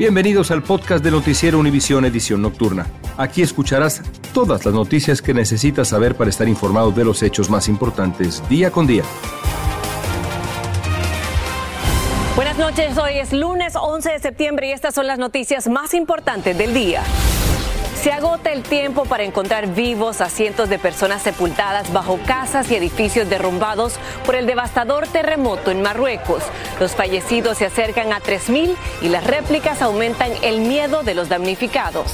Bienvenidos al podcast de Noticiero Univisión Edición Nocturna. Aquí escucharás todas las noticias que necesitas saber para estar informado de los hechos más importantes día con día. Buenas noches, hoy es lunes 11 de septiembre y estas son las noticias más importantes del día. Se agota el tiempo para encontrar vivos a cientos de personas sepultadas bajo casas y edificios derrumbados por el devastador terremoto en Marruecos. Los fallecidos se acercan a 3.000 y las réplicas aumentan el miedo de los damnificados.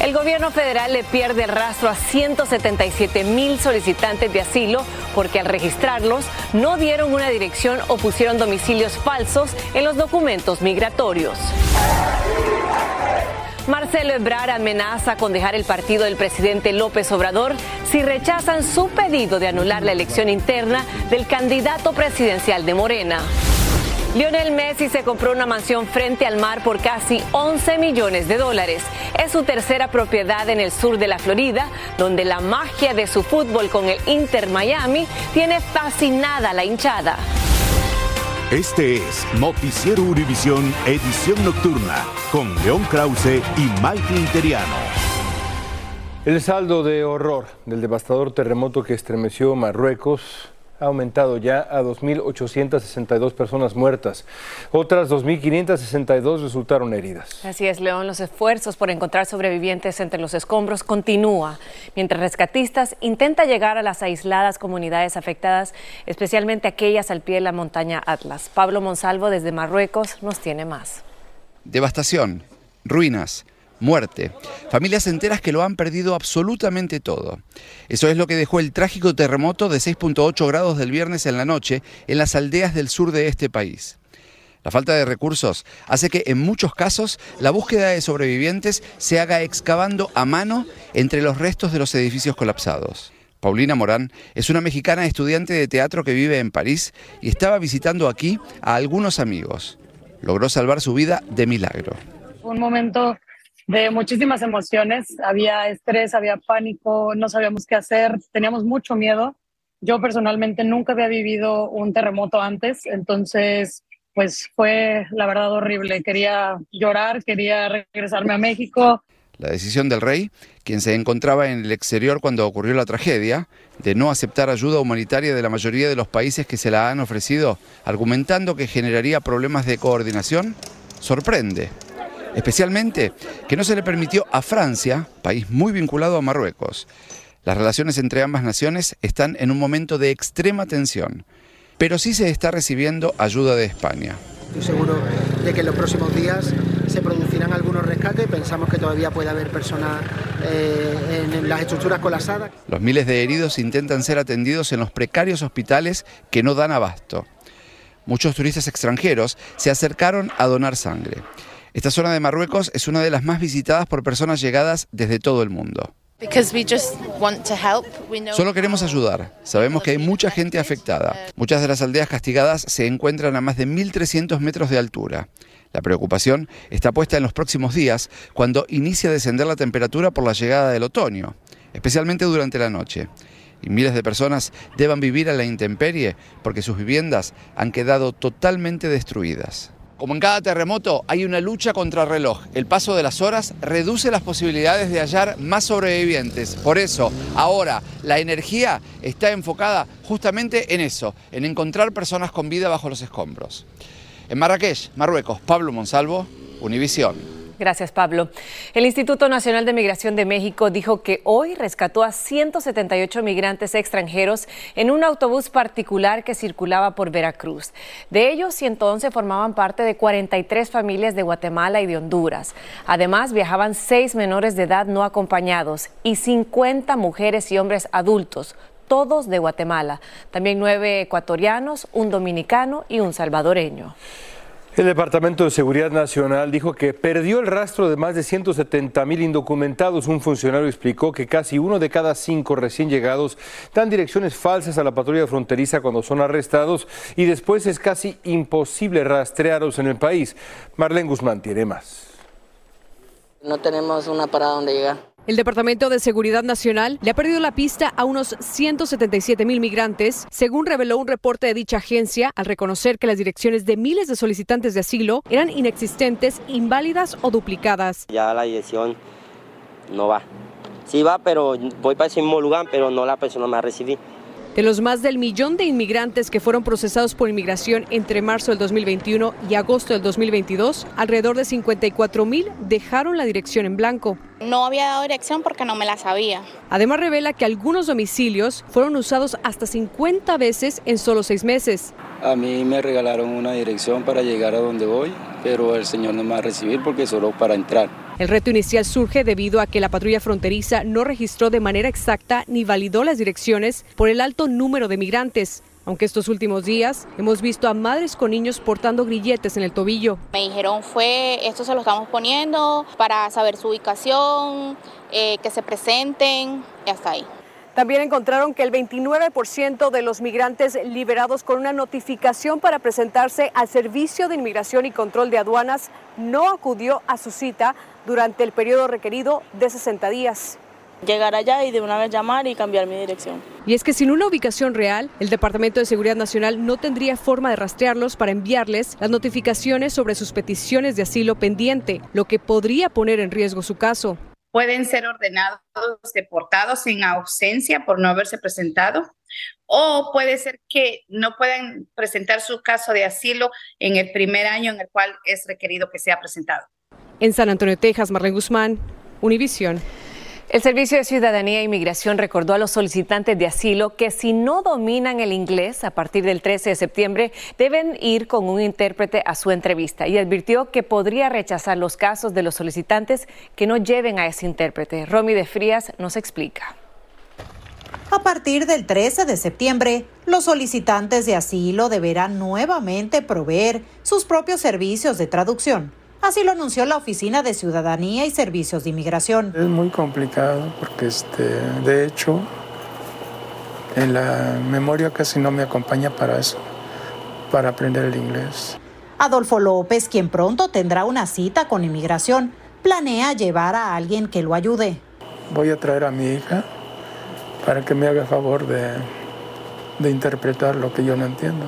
El gobierno federal le pierde el rastro a 177 mil solicitantes de asilo porque al registrarlos no dieron una dirección o pusieron domicilios falsos en los documentos migratorios. Ebrard amenaza con dejar el partido del presidente López Obrador si rechazan su pedido de anular la elección interna del candidato presidencial de Morena. Lionel Messi se compró una mansión frente al mar por casi 11 millones de dólares. Es su tercera propiedad en el sur de la Florida, donde la magia de su fútbol con el Inter Miami tiene fascinada a la hinchada. Este es Noticiero Univisión Edición Nocturna con León Krause y Mike Interiano. El saldo de horror del devastador terremoto que estremeció Marruecos ha aumentado ya a 2.862 personas muertas. Otras 2.562 resultaron heridas. Así es, León. Los esfuerzos por encontrar sobrevivientes entre los escombros continúa, mientras rescatistas intentan llegar a las aisladas comunidades afectadas, especialmente aquellas al pie de la montaña Atlas. Pablo Monsalvo desde Marruecos nos tiene más. Devastación, ruinas muerte. Familias enteras que lo han perdido absolutamente todo. Eso es lo que dejó el trágico terremoto de 6.8 grados del viernes en la noche en las aldeas del sur de este país. La falta de recursos hace que en muchos casos la búsqueda de sobrevivientes se haga excavando a mano entre los restos de los edificios colapsados. Paulina Morán es una mexicana estudiante de teatro que vive en París y estaba visitando aquí a algunos amigos. Logró salvar su vida de milagro. Un momento de muchísimas emociones. Había estrés, había pánico, no sabíamos qué hacer, teníamos mucho miedo. Yo personalmente nunca había vivido un terremoto antes, entonces pues fue la verdad horrible. Quería llorar, quería regresarme a México. La decisión del rey, quien se encontraba en el exterior cuando ocurrió la tragedia, de no aceptar ayuda humanitaria de la mayoría de los países que se la han ofrecido, argumentando que generaría problemas de coordinación, sorprende especialmente que no se le permitió a Francia, país muy vinculado a Marruecos. Las relaciones entre ambas naciones están en un momento de extrema tensión, pero sí se está recibiendo ayuda de España. Estoy seguro de que en los próximos días se producirán algunos rescates. Pensamos que todavía puede haber personas eh, en las estructuras colapsadas. Los miles de heridos intentan ser atendidos en los precarios hospitales que no dan abasto. Muchos turistas extranjeros se acercaron a donar sangre. Esta zona de Marruecos es una de las más visitadas por personas llegadas desde todo el mundo. Solo queremos ayudar. Sabemos que hay mucha gente afectada. Muchas de las aldeas castigadas se encuentran a más de 1.300 metros de altura. La preocupación está puesta en los próximos días, cuando inicia a descender la temperatura por la llegada del otoño, especialmente durante la noche. Y miles de personas deban vivir a la intemperie porque sus viviendas han quedado totalmente destruidas. Como en cada terremoto, hay una lucha contra reloj. El paso de las horas reduce las posibilidades de hallar más sobrevivientes. Por eso, ahora, la energía está enfocada justamente en eso, en encontrar personas con vida bajo los escombros. En Marrakech, Marruecos, Pablo Monsalvo, Univisión. Gracias, Pablo. El Instituto Nacional de Migración de México dijo que hoy rescató a 178 migrantes extranjeros en un autobús particular que circulaba por Veracruz. De ellos, 111 formaban parte de 43 familias de Guatemala y de Honduras. Además, viajaban seis menores de edad no acompañados y 50 mujeres y hombres adultos, todos de Guatemala. También nueve ecuatorianos, un dominicano y un salvadoreño. El Departamento de Seguridad Nacional dijo que perdió el rastro de más de 170 mil indocumentados. Un funcionario explicó que casi uno de cada cinco recién llegados dan direcciones falsas a la patrulla fronteriza cuando son arrestados y después es casi imposible rastrearlos en el país. Marlene Guzmán tiene más. No tenemos una parada donde llegar. El Departamento de Seguridad Nacional le ha perdido la pista a unos 177 mil migrantes, según reveló un reporte de dicha agencia, al reconocer que las direcciones de miles de solicitantes de asilo eran inexistentes, inválidas o duplicadas. Ya la dirección no va. Sí va, pero voy para ese mismo lugar, pero no la persona me va. De los más del millón de inmigrantes que fueron procesados por inmigración entre marzo del 2021 y agosto del 2022, alrededor de 54 mil dejaron la dirección en blanco. No había dado dirección porque no me la sabía. Además revela que algunos domicilios fueron usados hasta 50 veces en solo seis meses. A mí me regalaron una dirección para llegar a donde voy, pero el señor no me va a recibir porque solo para entrar. El reto inicial surge debido a que la patrulla fronteriza no registró de manera exacta ni validó las direcciones por el alto número de migrantes. Aunque estos últimos días hemos visto a madres con niños portando grilletes en el tobillo. Me dijeron fue, esto se lo estamos poniendo para saber su ubicación, eh, que se presenten y hasta ahí. También encontraron que el 29% de los migrantes liberados con una notificación para presentarse al Servicio de Inmigración y Control de Aduanas no acudió a su cita durante el periodo requerido de 60 días llegar allá y de una vez llamar y cambiar mi dirección. Y es que sin una ubicación real, el Departamento de Seguridad Nacional no tendría forma de rastrearlos para enviarles las notificaciones sobre sus peticiones de asilo pendiente, lo que podría poner en riesgo su caso pueden ser ordenados deportados en ausencia por no haberse presentado o puede ser que no puedan presentar su caso de asilo en el primer año en el cual es requerido que sea presentado. En San Antonio, Texas, Marlene Guzmán, Univisión. El Servicio de Ciudadanía e Inmigración recordó a los solicitantes de asilo que si no dominan el inglés a partir del 13 de septiembre deben ir con un intérprete a su entrevista y advirtió que podría rechazar los casos de los solicitantes que no lleven a ese intérprete. Romy de Frías nos explica. A partir del 13 de septiembre, los solicitantes de asilo deberán nuevamente proveer sus propios servicios de traducción Así lo anunció la Oficina de Ciudadanía y Servicios de Inmigración. Es muy complicado porque, este, de hecho, en la memoria casi no me acompaña para eso, para aprender el inglés. Adolfo López, quien pronto tendrá una cita con inmigración, planea llevar a alguien que lo ayude. Voy a traer a mi hija para que me haga favor de, de interpretar lo que yo no entiendo.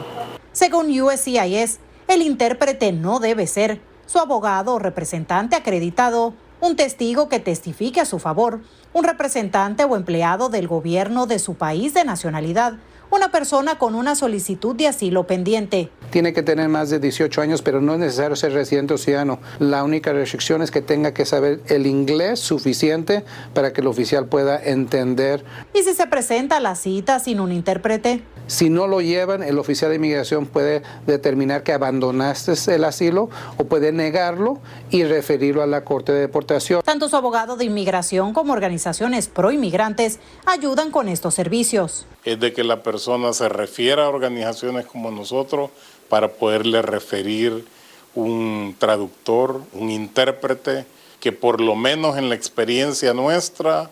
Según USCIS, el intérprete no debe ser su abogado o representante acreditado, un testigo que testifique a su favor, un representante o empleado del gobierno de su país de nacionalidad, una persona con una solicitud de asilo pendiente. Tiene que tener más de 18 años, pero no es necesario ser residente o ciudadano. La única restricción es que tenga que saber el inglés suficiente para que el oficial pueda entender. ¿Y si se presenta a la cita sin un intérprete? Si no lo llevan, el oficial de inmigración puede determinar que abandonaste el asilo o puede negarlo y referirlo a la Corte de Deportación. Tanto su abogado de inmigración como organizaciones pro inmigrantes ayudan con estos servicios. Es de que la persona se refiera a organizaciones como nosotros para poderle referir un traductor, un intérprete, que por lo menos en la experiencia nuestra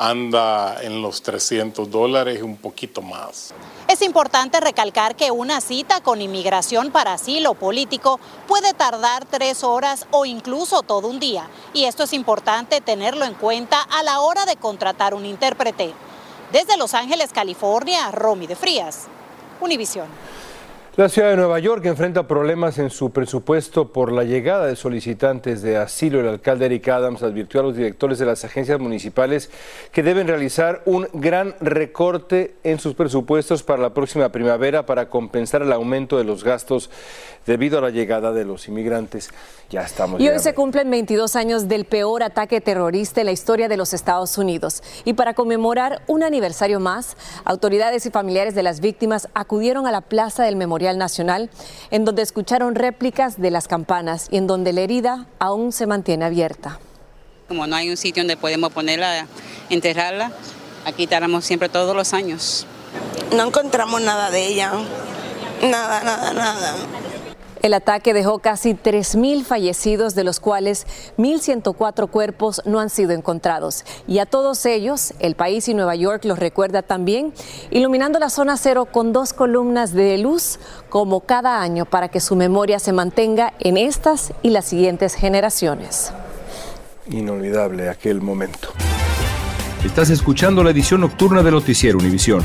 anda en los 300 dólares y un poquito más. Es importante recalcar que una cita con inmigración para asilo político puede tardar tres horas o incluso todo un día. Y esto es importante tenerlo en cuenta a la hora de contratar un intérprete. Desde Los Ángeles, California, Romy de Frías, Univisión. La ciudad de Nueva York enfrenta problemas en su presupuesto por la llegada de solicitantes de asilo. El alcalde Eric Adams advirtió a los directores de las agencias municipales que deben realizar un gran recorte en sus presupuestos para la próxima primavera para compensar el aumento de los gastos debido a la llegada de los inmigrantes. Ya estamos. Y hoy se cumplen 22 años del peor ataque terrorista en la historia de los Estados Unidos. Y para conmemorar un aniversario más, autoridades y familiares de las víctimas acudieron a la Plaza del Memorial Nacional, en donde escucharon réplicas de las campanas y en donde la herida aún se mantiene abierta. Como no hay un sitio donde podemos ponerla, enterrarla, aquí estaremos siempre todos los años. No encontramos nada de ella, nada, nada, nada. El ataque dejó casi 3.000 fallecidos, de los cuales 1.104 cuerpos no han sido encontrados. Y a todos ellos, el país y Nueva York los recuerda también, iluminando la zona cero con dos columnas de luz, como cada año, para que su memoria se mantenga en estas y las siguientes generaciones. Inolvidable aquel momento. Estás escuchando la edición nocturna de Noticiero Univisión.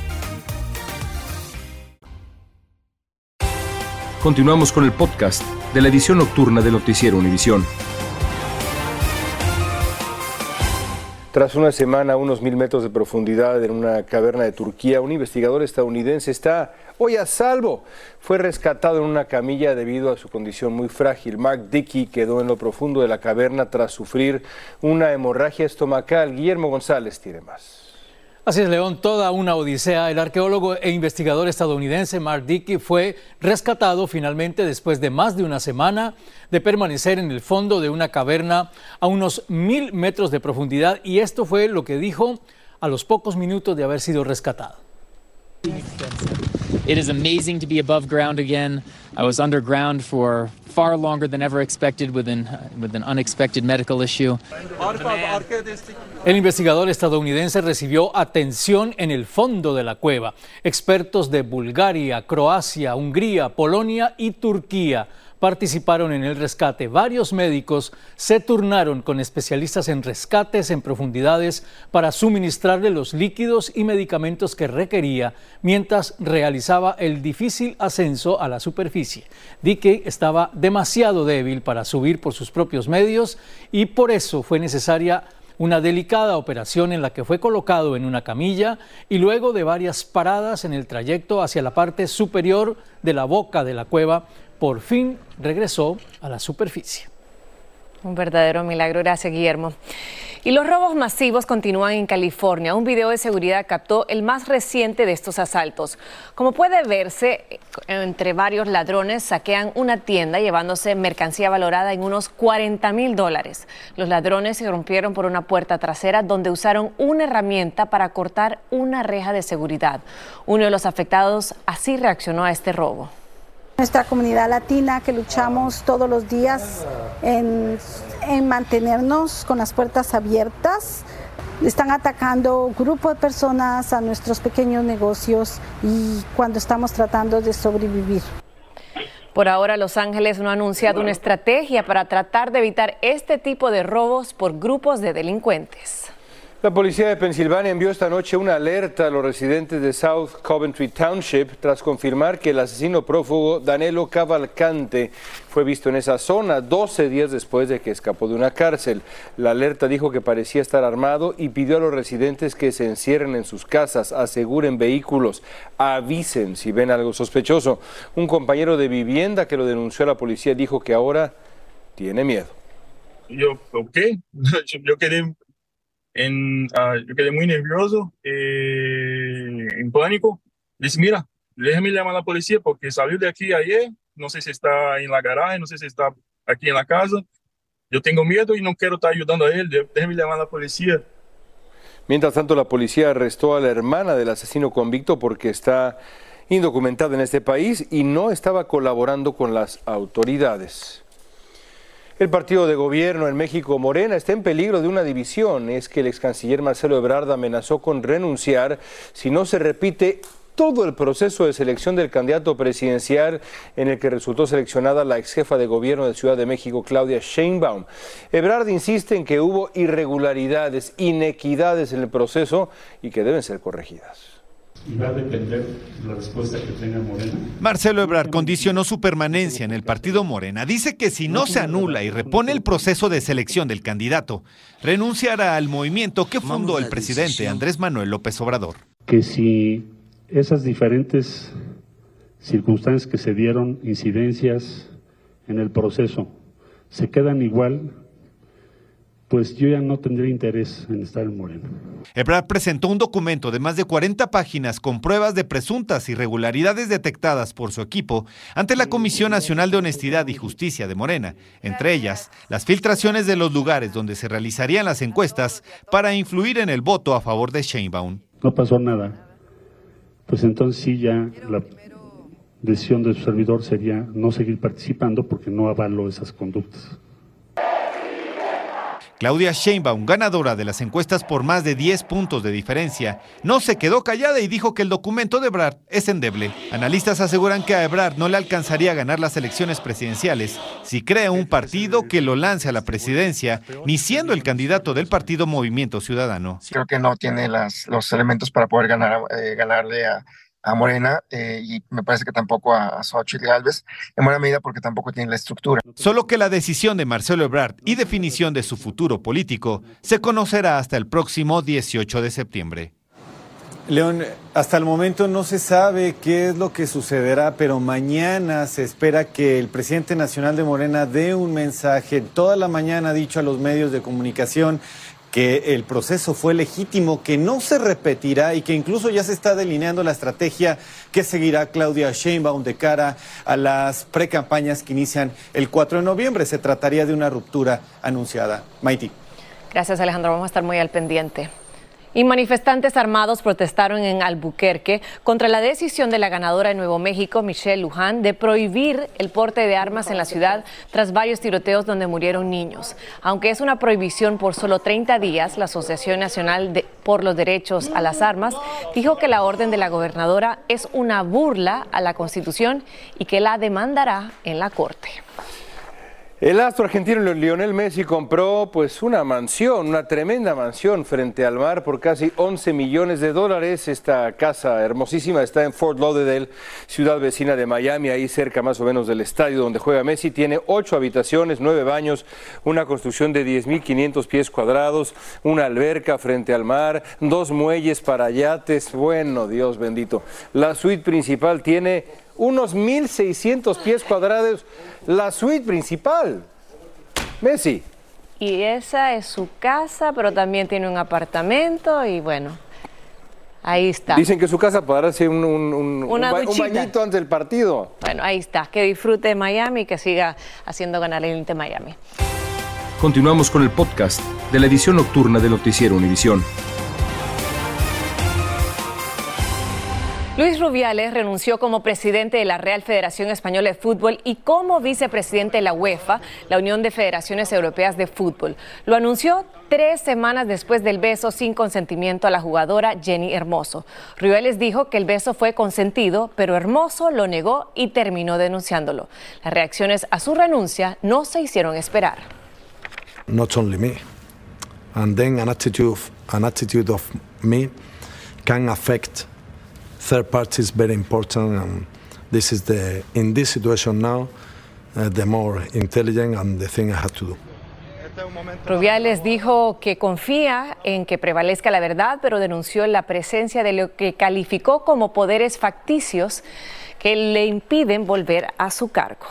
Continuamos con el podcast de la edición nocturna de Noticiero Univisión. Tras una semana a unos mil metros de profundidad en una caverna de Turquía, un investigador estadounidense está hoy a salvo. Fue rescatado en una camilla debido a su condición muy frágil. Mark Dickey quedó en lo profundo de la caverna tras sufrir una hemorragia estomacal. Guillermo González tiene más. Así es, León, toda una odisea. El arqueólogo e investigador estadounidense Mark Dickey fue rescatado finalmente después de más de una semana de permanecer en el fondo de una caverna a unos mil metros de profundidad y esto fue lo que dijo a los pocos minutos de haber sido rescatado. It is amazing to be above ground again. I was underground for far longer than ever expected with an, with an unexpected medical issue. El investigador estadounidense recibió atención en el fondo de la cueva. Expertos de Bulgaria, Croacia, Hungría, Polonia y Turquía participaron en el rescate. Varios médicos se turnaron con especialistas en rescates en profundidades para suministrarle los líquidos y medicamentos que requería mientras realizaba el difícil ascenso a la superficie. Dickey estaba demasiado débil para subir por sus propios medios y por eso fue necesaria una delicada operación en la que fue colocado en una camilla y luego de varias paradas en el trayecto hacia la parte superior de la boca de la cueva por fin regresó a la superficie. Un verdadero milagro, gracias Guillermo. Y los robos masivos continúan en California. Un video de seguridad captó el más reciente de estos asaltos. Como puede verse, entre varios ladrones saquean una tienda llevándose mercancía valorada en unos 40 mil dólares. Los ladrones se rompieron por una puerta trasera donde usaron una herramienta para cortar una reja de seguridad. Uno de los afectados así reaccionó a este robo nuestra comunidad latina que luchamos todos los días en, mantenernos con las puertas abiertas. Están atacando grupos de personas a nuestros pequeños negocios y cuando estamos tratando de sobrevivir. Por ahora, Los Ángeles no ha anunciado una estrategia para tratar de evitar este tipo de robos por grupos de delincuentes. La policía de Pensilvania envió esta noche una alerta a los residentes de South Coventry Township tras confirmar que el asesino prófugo Danilo Cavalcante fue visto en esa zona 12 días después de que escapó de una cárcel. La alerta dijo que parecía estar armado y pidió a los residentes que se encierren en sus casas, aseguren vehículos, avisen si ven algo sospechoso. Un compañero de vivienda que lo denunció a la policía dijo que ahora tiene miedo. Yo, ok, yo quería en, ah, yo quedé muy nervioso, eh, en pánico. Dice, mira, déjame llamar a la policía porque salió de aquí ayer, no sé si está en la garaje, no sé si está aquí en la casa. Yo tengo miedo y no quiero estar ayudando a él, déjame llamar a la policía. Mientras tanto, la policía arrestó a la hermana del asesino convicto porque está indocumentada en este país y no estaba colaborando con las autoridades. El partido de gobierno en México, Morena, está en peligro de una división. Es que el ex canciller Marcelo Ebrard amenazó con renunciar si no se repite todo el proceso de selección del candidato presidencial en el que resultó seleccionada la ex jefa de gobierno de Ciudad de México, Claudia Sheinbaum. Ebrard insiste en que hubo irregularidades, inequidades en el proceso y que deben ser corregidas y va a depender la respuesta que tenga Morena. Marcelo Ebrard condicionó su permanencia en el partido Morena. Dice que si no se anula y repone el proceso de selección del candidato, renunciará al movimiento que fundó el presidente Andrés Manuel López Obrador. Que si esas diferentes circunstancias que se dieron, incidencias en el proceso, se quedan igual, pues yo ya no tendría interés en estar en Morena. Ebrard presentó un documento de más de 40 páginas con pruebas de presuntas irregularidades detectadas por su equipo ante la Comisión Nacional de Honestidad y Justicia de Morena, entre ellas las filtraciones de los lugares donde se realizarían las encuestas para influir en el voto a favor de Sheinbaum. No pasó nada. Pues entonces sí ya la decisión de su servidor sería no seguir participando porque no avalo esas conductas. Claudia Sheinbaum, ganadora de las encuestas por más de 10 puntos de diferencia, no se quedó callada y dijo que el documento de Ebrard es endeble. Analistas aseguran que a Ebrard no le alcanzaría a ganar las elecciones presidenciales si crea un partido que lo lance a la presidencia, ni siendo el candidato del partido Movimiento Ciudadano. Creo que no tiene los elementos para poder ganar, eh, ganarle a, a Morena eh, y me parece que tampoco a, a Xochitl Galvez, en buena medida porque tampoco tiene la estructura. Solo que la decisión de Marcelo Ebrard y definición de su futuro político se conocerá hasta el próximo 18 de septiembre. León, hasta el momento no se sabe qué es lo que sucederá, pero mañana se espera que el presidente nacional de Morena dé un mensaje. Toda la mañana ha dicho a los medios de comunicación que el proceso fue legítimo, que no se repetirá y que incluso ya se está delineando la estrategia que seguirá Claudia Sheinbaum de cara a las precampañas que inician el 4 de noviembre. Se trataría de una ruptura anunciada. Maiti. Gracias, Alejandro. Vamos a estar muy al pendiente. Y manifestantes armados protestaron en Albuquerque contra la decisión de la ganadora de Nuevo México, Michelle Luján, de prohibir el porte de armas en la ciudad tras varios tiroteos donde murieron niños. Aunque es una prohibición por solo 30 días, la Asociación Nacional de, por los Derechos a las Armas dijo que la orden de la gobernadora es una burla a la Constitución y que la demandará en la Corte. El astro argentino Lionel Messi compró pues una mansión, una tremenda mansión frente al mar por casi 11 millones de dólares. Esta casa hermosísima está en Fort Lauderdale, ciudad vecina de Miami, ahí cerca más o menos del estadio donde juega Messi. Tiene ocho habitaciones, nueve baños, una construcción de 10.500 pies cuadrados, una alberca frente al mar, dos muelles para yates. Bueno, Dios bendito. La suite principal tiene unos 1.600 pies cuadrados la suite principal. Messi. Y esa es su casa, pero también tiene un apartamento y bueno, ahí está. Dicen que su casa para darse un, un, un, Una un ba- un duchita. bañito antes del partido. Bueno, ahí está. Que disfrute de Miami y que siga haciendo ganar el Inter Miami. Continuamos con el podcast de la edición nocturna de Noticiero Univisión. Luis Rubiales renunció como presidente de la Real Federación Española de Fútbol y como vicepresidente de la UEFA, la Unión de Federaciones Europeas de Fútbol. Lo anunció tres semanas después del beso sin consentimiento a la jugadora Jenny Hermoso. Rubiales dijo que el beso fue consentido, pero Hermoso lo negó y terminó denunciándolo. Las reacciones a su renuncia no se hicieron esperar. not only me. And then an attitude of, an attitude of me can affect third parties very important and this is the in this situation now uh, the more intelligent and the thing I have to do. Rubiales dijo que confía en que prevalezca la verdad, pero denunció la presencia de lo que calificó como poderes facticios que le impiden volver a su cargo.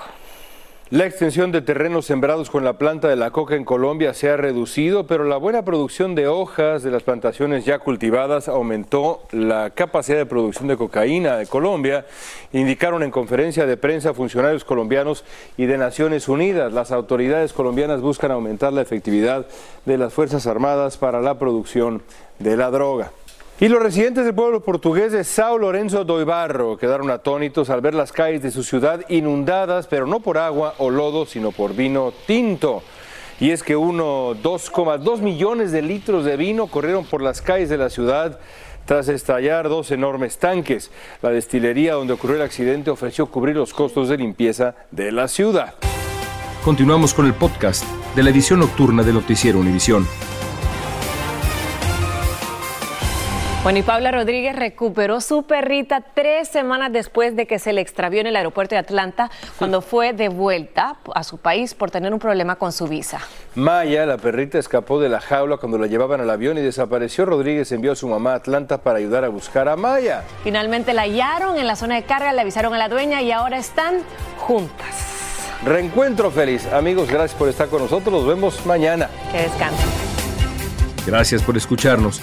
La extensión de terrenos sembrados con la planta de la coca en Colombia se ha reducido, pero la buena producción de hojas de las plantaciones ya cultivadas aumentó la capacidad de producción de cocaína de Colombia, indicaron en conferencia de prensa funcionarios colombianos y de Naciones Unidas. Las autoridades colombianas buscan aumentar la efectividad de las Fuerzas Armadas para la producción de la droga. Y los residentes del pueblo portugués de Sao Lorenzo do Ibarro quedaron atónitos al ver las calles de su ciudad inundadas, pero no por agua o lodo, sino por vino tinto. Y es que uno 2,2 millones de litros de vino corrieron por las calles de la ciudad tras estallar dos enormes tanques. La destilería donde ocurrió el accidente ofreció cubrir los costos de limpieza de la ciudad. Continuamos con el podcast de la edición nocturna de Noticiero Univisión. Bueno, y Paula Rodríguez recuperó su perrita tres semanas después de que se le extravió en el aeropuerto de Atlanta cuando fue de vuelta a su país por tener un problema con su visa. Maya, la perrita, escapó de la jaula cuando la llevaban al avión y desapareció. Rodríguez envió a su mamá a Atlanta para ayudar a buscar a Maya. Finalmente la hallaron en la zona de carga, le avisaron a la dueña y ahora están juntas. Reencuentro feliz. Amigos, gracias por estar con nosotros. Nos vemos mañana. Que descansen. Gracias por escucharnos.